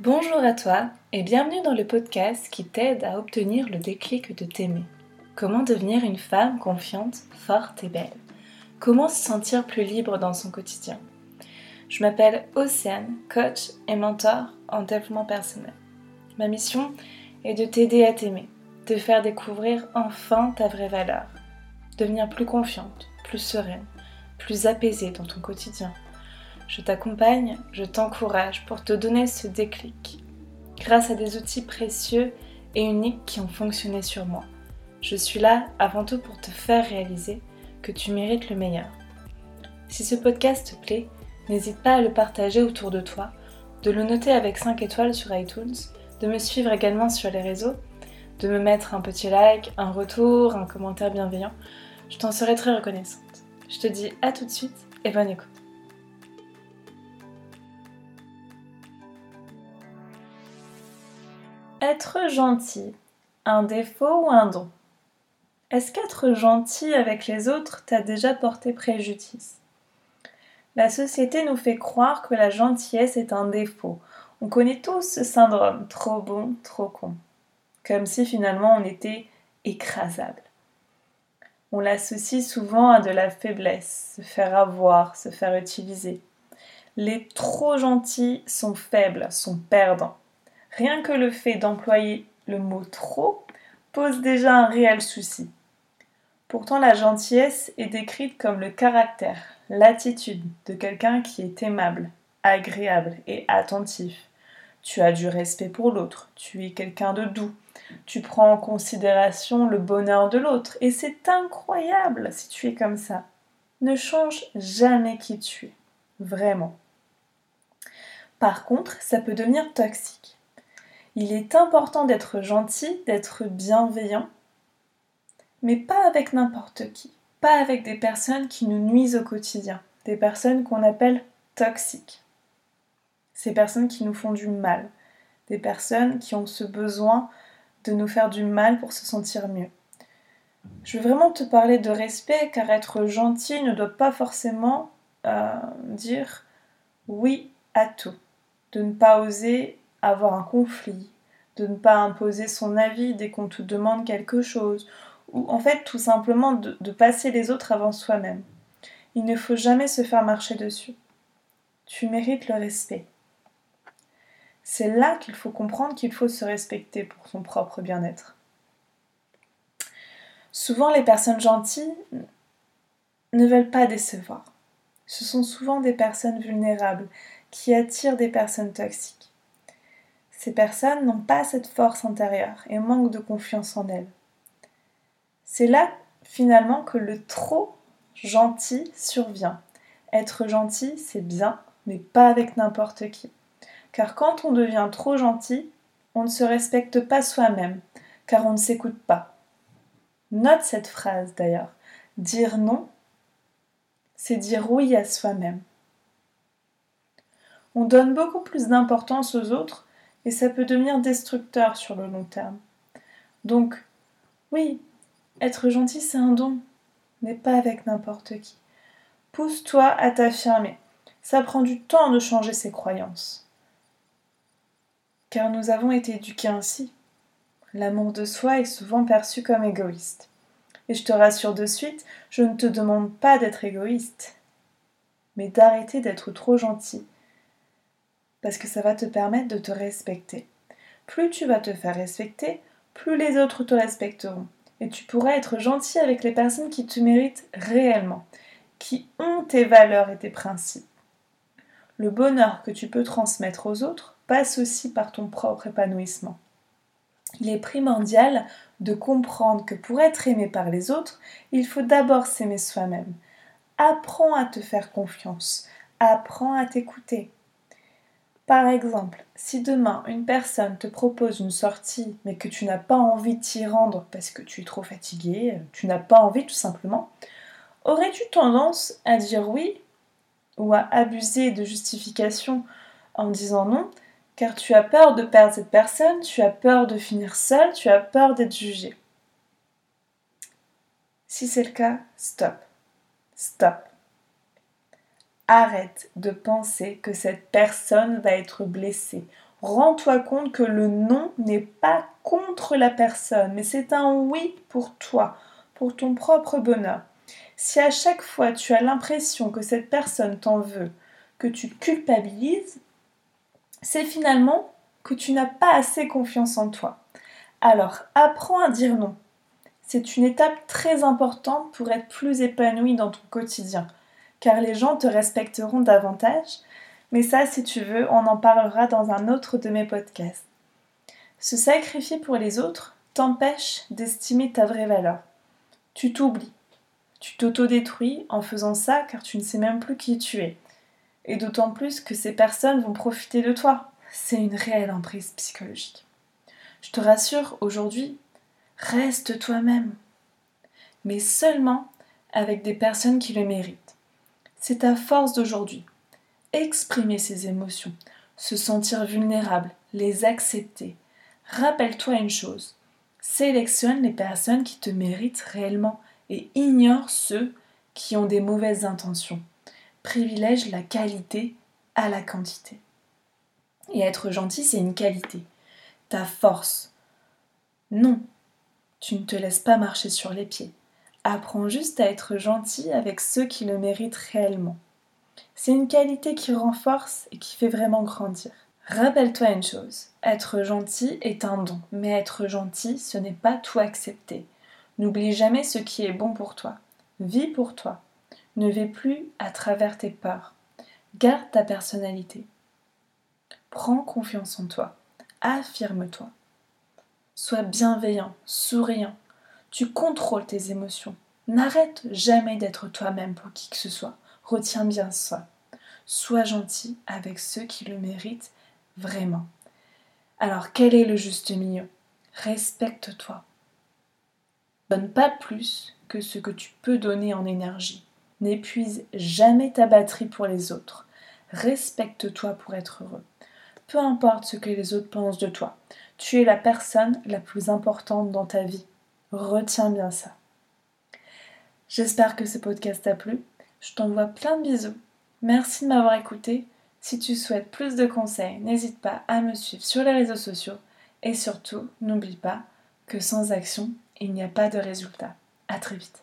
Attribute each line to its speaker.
Speaker 1: Bonjour à toi et bienvenue dans le podcast qui t'aide à obtenir le déclic de t'aimer. Comment devenir une femme confiante, forte et belle? Comment se sentir plus libre dans son quotidien? Je m'appelle Océane, coach et mentor en développement personnel. Ma mission est de t'aider à t'aimer, de faire découvrir enfin ta vraie valeur, devenir plus confiante, plus sereine, plus apaisée dans ton quotidien je t'accompagne, je t'encourage pour te donner ce déclic, grâce à des outils précieux et uniques qui ont fonctionné sur moi. Je suis là avant tout pour te faire réaliser que tu mérites le meilleur. Si ce podcast te plaît, n'hésite pas à le partager autour de toi, de le noter avec 5 étoiles sur iTunes, de me suivre également sur les réseaux, de me mettre un petit like, un retour, un commentaire bienveillant. Je t'en serai très reconnaissante. Je te dis à tout de suite et bonne écoute. Être gentil, un défaut ou un don? Est-ce qu'être gentil avec les autres t'a déjà porté préjudice? La société nous fait croire que la gentillesse est un défaut. On connaît tous ce syndrome, trop bon, trop con. Comme si finalement on était écrasable. On l'associe souvent à de la faiblesse, se faire avoir, se faire utiliser. Les trop gentils sont faibles, sont perdants. Rien que le fait d'employer le mot trop pose déjà un réel souci. Pourtant, la gentillesse est décrite comme le caractère, l'attitude de quelqu'un qui est aimable, agréable et attentif. Tu as du respect pour l'autre, tu es quelqu'un de doux, tu prends en considération le bonheur de l'autre, et c'est incroyable si tu es comme ça. Ne change jamais qui tu es, vraiment. Par contre, ça peut devenir toxique. Il est important d'être gentil, d'être bienveillant, mais pas avec n'importe qui, pas avec des personnes qui nous nuisent au quotidien, des personnes qu'on appelle toxiques. Ces personnes qui nous font du mal, des personnes qui ont ce besoin de nous faire du mal pour se sentir mieux. Je veux vraiment te parler de respect car être gentil ne doit pas forcément euh, dire oui à tout, de ne pas oser avoir un conflit, de ne pas imposer son avis dès qu'on te demande quelque chose, ou en fait tout simplement de, passer les autres avant soi-même. Il ne faut jamais se faire marcher dessus. Tu mérites le respect. C'est là qu'il faut comprendre qu'il faut se respecter pour son propre bien-être. Souvent les personnes gentilles ne veulent pas décevoir. Ce sont souvent des personnes vulnérables qui attirent des personnes toxiques. Ces personnes n'ont pas cette force intérieure et manquent de confiance en elles. C'est là finalement que le trop gentil survient. Être gentil, c'est bien, mais pas avec n'importe qui. Car quand on devient trop gentil, on ne se respecte pas soi-même, car on ne s'écoute pas. Note cette phrase d'ailleurs. Dire non, c'est dire oui à soi-même. On donne beaucoup plus d'importance aux autres et ça peut devenir destructeur sur le long terme. Donc, oui, être gentil, c'est un don, mais pas avec n'importe qui. Pousse-toi à t'affirmer. Ça prend du temps de changer ses croyances. Car nous avons été éduqués ainsi. L'amour de soi est souvent perçu comme égoïste. Et je te rassure de suite, je ne te demande pas d'être égoïste, mais d'arrêter d'être trop gentil parce que ça va te permettre de te respecter. Plus tu vas te faire respecter, plus les autres te respecteront. Et tu pourras être gentil avec les personnes qui te méritent réellement, qui ont tes valeurs et tes principes. Le bonheur que tu peux transmettre aux autres passe aussi par ton propre épanouissement. Il est primordial de comprendre que pour être aimé par les autres, il faut d'abord s'aimer soi-même. Apprends à te faire confiance, apprends à t'écouter, par exemple, si demain une personne te propose une sortie mais que tu n'as pas envie de t'y rendre parce que tu es trop fatigué, tu n'as pas envie tout simplement, aurais-tu tendance à dire oui ou à abuser de justification en disant non? Car tu as peur de perdre cette personne, tu as peur de finir seul, tu as peur d'être jugé Si c'est le cas, stop. Stop. Arrête de penser que cette personne va être blessée. Rends-toi compte que le non n'est pas contre la personne, mais c'est un oui pour toi, pour ton propre bonheur. Si à chaque fois tu as l'impression que cette personne t'en veut, que tu culpabilises, c'est finalement que tu n'as pas assez confiance en toi. Alors, apprends à dire non. C'est une étape très importante pour être plus épanoui dans ton quotidien, car les gens te respecteront davantage. Mais ça, si tu veux, on en parlera dans un autre de mes podcasts. Se sacrifier pour les autres t'empêche d'estimer ta vraie valeur. Tu t'oublies. Tu t'autodétruis en faisant ça car tu ne sais même plus qui tu es. Et d'autant plus que ces personnes vont profiter de toi. C'est une réelle emprise psychologique. Je te rassure, aujourd'hui, reste toi-même. Mais seulement avec des personnes qui le méritent. C'est ta force d'aujourd'hui. Exprimer ses émotions, se sentir vulnérable, les accepter. Rappelle-toi une chose. Sélectionne les personnes qui te méritent réellement et ignore ceux qui ont des mauvaises intentions. Privilège la qualité à la quantité. Et être gentil, c'est une qualité. Ta force. Non, tu ne te laisses pas marcher sur les pieds. Apprends juste à être gentil avec ceux qui le méritent réellement. C'est une qualité qui renforce et qui fait vraiment grandir. Rappelle-toi une chose, être gentil est un don, mais être gentil, ce n'est pas tout accepter. N'oublie jamais ce qui est bon pour toi. Vis pour toi. Ne vis plus à travers tes peurs. Garde ta personnalité. Prends confiance en toi. Affirme-toi. Sois bienveillant, souriant. Tu contrôles tes émotions. N'arrête jamais d'être toi-même pour qui que ce soit. Retiens bien ça. Sois gentil avec ceux qui le méritent vraiment. Alors quel est le juste milieu? Respecte-toi. Donne pas plus que ce que tu peux donner en énergie. N'épuise jamais ta batterie pour les autres. Respecte-toi pour être heureux. Peu importe ce que les autres pensent de toi, tu es la personne la plus importante dans ta vie. Retiens bien ça. J'espère que ce podcast t'a plu. Je t'envoie plein de bisous. Merci de m'avoir écouté. Si tu souhaites plus de conseils, n'hésite pas à me suivre sur les réseaux sociaux. Et surtout, n'oublie pas que sans action, il n'y a pas de résultat. À très vite.